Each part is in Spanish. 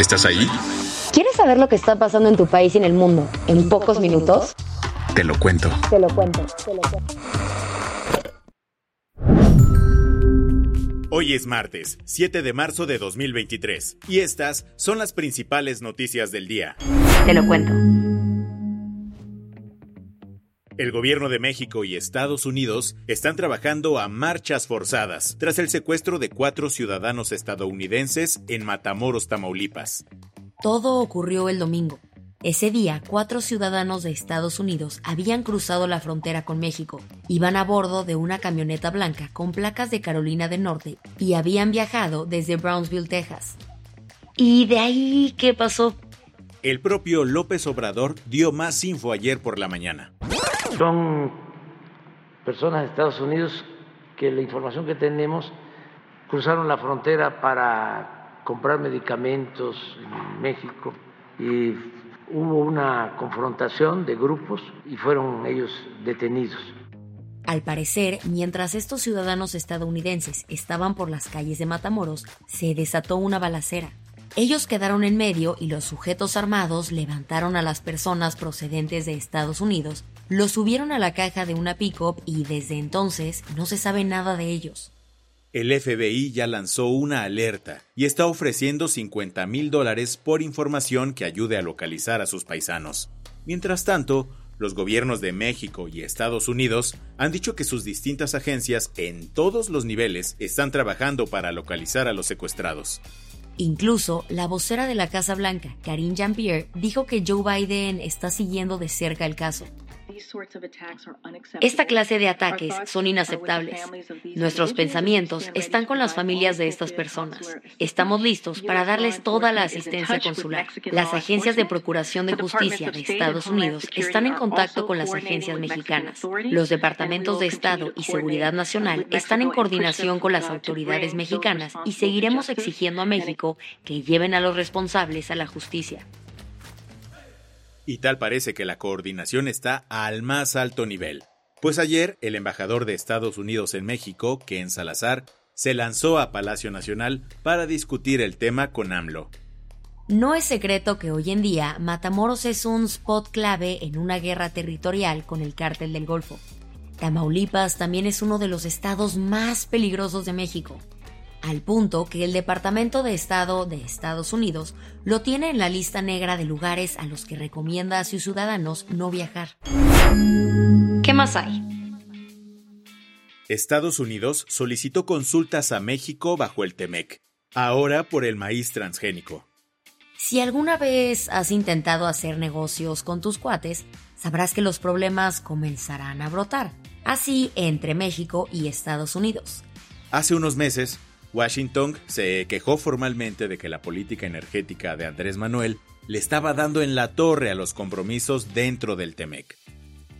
¿Estás ahí? ¿Quieres saber lo que está pasando en tu país y en el mundo en pocos minutos? Te lo cuento. Te lo cuento, te lo cuento. Hoy es martes, 7 de marzo de 2023, y estas son las principales noticias del día. Te lo cuento. El gobierno de México y Estados Unidos están trabajando a marchas forzadas tras el secuestro de cuatro ciudadanos estadounidenses en Matamoros, Tamaulipas. Todo ocurrió el domingo. Ese día, cuatro ciudadanos de Estados Unidos habían cruzado la frontera con México. Iban a bordo de una camioneta blanca con placas de Carolina del Norte y habían viajado desde Brownsville, Texas. ¿Y de ahí qué pasó? El propio López Obrador dio más info ayer por la mañana. Son personas de Estados Unidos que la información que tenemos cruzaron la frontera para comprar medicamentos en México y hubo una confrontación de grupos y fueron ellos detenidos. Al parecer, mientras estos ciudadanos estadounidenses estaban por las calles de Matamoros, se desató una balacera. Ellos quedaron en medio y los sujetos armados levantaron a las personas procedentes de Estados Unidos, los subieron a la caja de una pick-up y desde entonces no se sabe nada de ellos. El FBI ya lanzó una alerta y está ofreciendo 50 mil dólares por información que ayude a localizar a sus paisanos. Mientras tanto, los gobiernos de México y Estados Unidos han dicho que sus distintas agencias en todos los niveles están trabajando para localizar a los secuestrados. Incluso, la vocera de la Casa Blanca, Karine Jean-Pierre, dijo que Joe Biden está siguiendo de cerca el caso. Esta clase de ataques son inaceptables. Nuestros pensamientos están con las familias de estas personas. Estamos listos para darles toda la asistencia consular. Las agencias de Procuración de Justicia de Estados Unidos están en contacto con las agencias mexicanas. Los departamentos de Estado y Seguridad Nacional están en coordinación con las autoridades mexicanas y seguiremos exigiendo a México que lleven a los responsables a la justicia. Y tal parece que la coordinación está al más alto nivel. Pues ayer el embajador de Estados Unidos en México, Ken Salazar, se lanzó a Palacio Nacional para discutir el tema con AMLO. No es secreto que hoy en día Matamoros es un spot clave en una guerra territorial con el cártel del Golfo. Tamaulipas también es uno de los estados más peligrosos de México, al punto que el Departamento de Estado de Estados Unidos lo tiene en la lista negra de lugares a los que recomienda a sus ciudadanos no viajar. ¿Qué más hay? Estados Unidos solicitó consultas a México bajo el TEMEC, ahora por el maíz transgénico. Si alguna vez has intentado hacer negocios con tus cuates, sabrás que los problemas comenzarán a brotar, así entre México y Estados Unidos. Hace unos meses, Washington se quejó formalmente de que la política energética de Andrés Manuel le estaba dando en la torre a los compromisos dentro del TEMEC.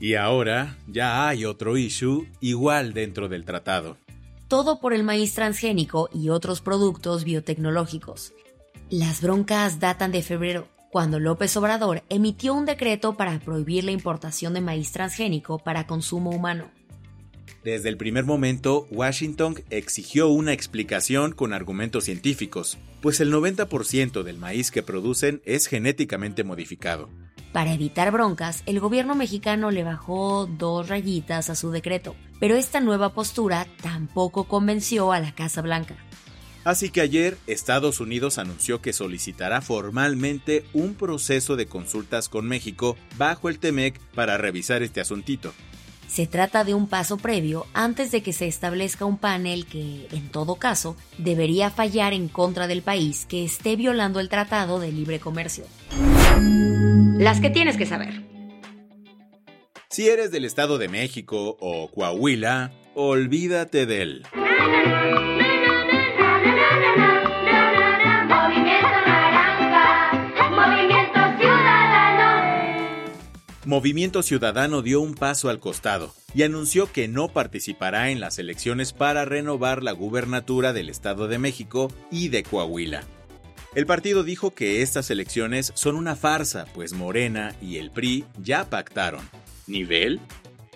Y ahora ya hay otro issue igual dentro del tratado. Todo por el maíz transgénico y otros productos biotecnológicos. Las broncas datan de febrero, cuando López Obrador emitió un decreto para prohibir la importación de maíz transgénico para consumo humano. Desde el primer momento, Washington exigió una explicación con argumentos científicos, pues el 90% del maíz que producen es genéticamente modificado. Para evitar broncas, el gobierno mexicano le bajó dos rayitas a su decreto, pero esta nueva postura tampoco convenció a la Casa Blanca. Así que ayer Estados Unidos anunció que solicitará formalmente un proceso de consultas con México bajo el TEMEC para revisar este asuntito. Se trata de un paso previo antes de que se establezca un panel que, en todo caso, debería fallar en contra del país que esté violando el Tratado de Libre Comercio. Las que tienes que saber. Si eres del Estado de México o Coahuila, olvídate de él. Movimiento Ciudadano dio un paso al costado y anunció que no participará en las elecciones para renovar la gubernatura del Estado de México y de Coahuila. El partido dijo que estas elecciones son una farsa, pues Morena y el PRI ya pactaron. ¿Nivel?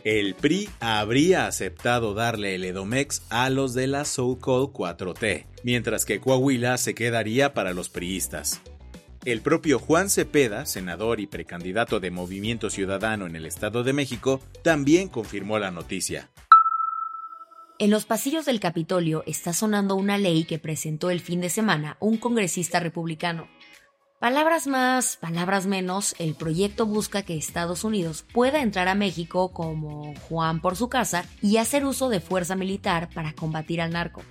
El PRI habría aceptado darle el Edomex a los de la so-called 4T, mientras que Coahuila se quedaría para los priistas. El propio Juan Cepeda, senador y precandidato de Movimiento Ciudadano en el Estado de México, también confirmó la noticia. En los pasillos del Capitolio está sonando una ley que presentó el fin de semana un congresista republicano. Palabras más, palabras menos, el proyecto busca que Estados Unidos pueda entrar a México como Juan por su casa y hacer uso de fuerza militar para combatir al narco.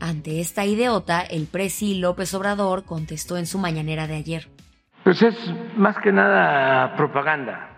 Ante esta idiota, el presi López Obrador contestó en su mañanera de ayer. Pues es más que nada propaganda.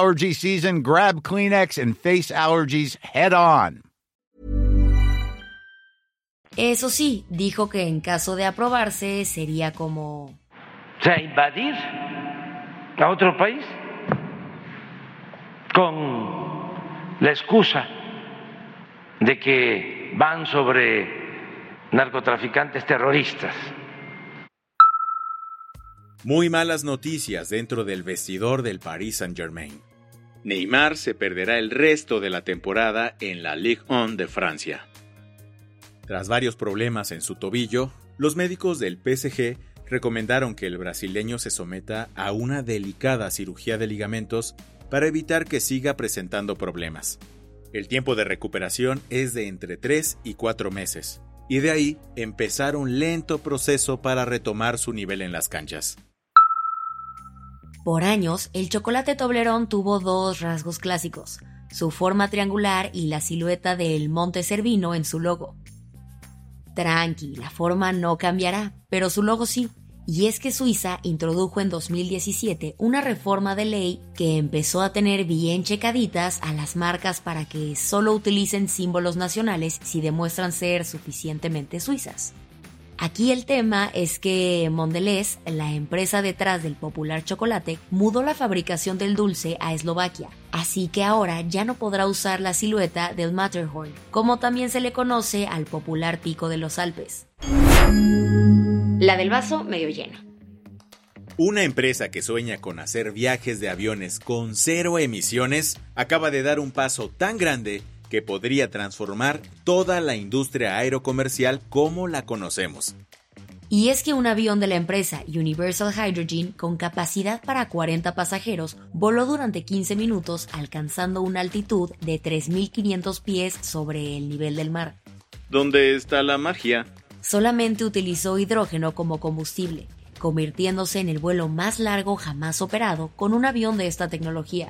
season, grab Kleenex and face allergies head on. Eso sí, dijo que en caso de aprobarse sería como... O sea, invadir a otro país con la excusa de que van sobre narcotraficantes terroristas. Muy malas noticias dentro del vestidor del Paris Saint-Germain. Neymar se perderá el resto de la temporada en la Ligue 1 de Francia. Tras varios problemas en su tobillo, los médicos del PSG recomendaron que el brasileño se someta a una delicada cirugía de ligamentos para evitar que siga presentando problemas. El tiempo de recuperación es de entre 3 y 4 meses, y de ahí empezar un lento proceso para retomar su nivel en las canchas. Por años, el chocolate Toblerón tuvo dos rasgos clásicos, su forma triangular y la silueta del Monte Cervino en su logo. Tranqui, la forma no cambiará, pero su logo sí. Y es que Suiza introdujo en 2017 una reforma de ley que empezó a tener bien checaditas a las marcas para que solo utilicen símbolos nacionales si demuestran ser suficientemente suizas. Aquí el tema es que Mondelez, la empresa detrás del popular chocolate, mudó la fabricación del dulce a Eslovaquia, así que ahora ya no podrá usar la silueta del Matterhorn, como también se le conoce al popular pico de los Alpes. La del vaso medio lleno. Una empresa que sueña con hacer viajes de aviones con cero emisiones acaba de dar un paso tan grande que podría transformar toda la industria aerocomercial como la conocemos. Y es que un avión de la empresa Universal Hydrogen con capacidad para 40 pasajeros voló durante 15 minutos alcanzando una altitud de 3.500 pies sobre el nivel del mar. ¿Dónde está la magia? Solamente utilizó hidrógeno como combustible, convirtiéndose en el vuelo más largo jamás operado con un avión de esta tecnología.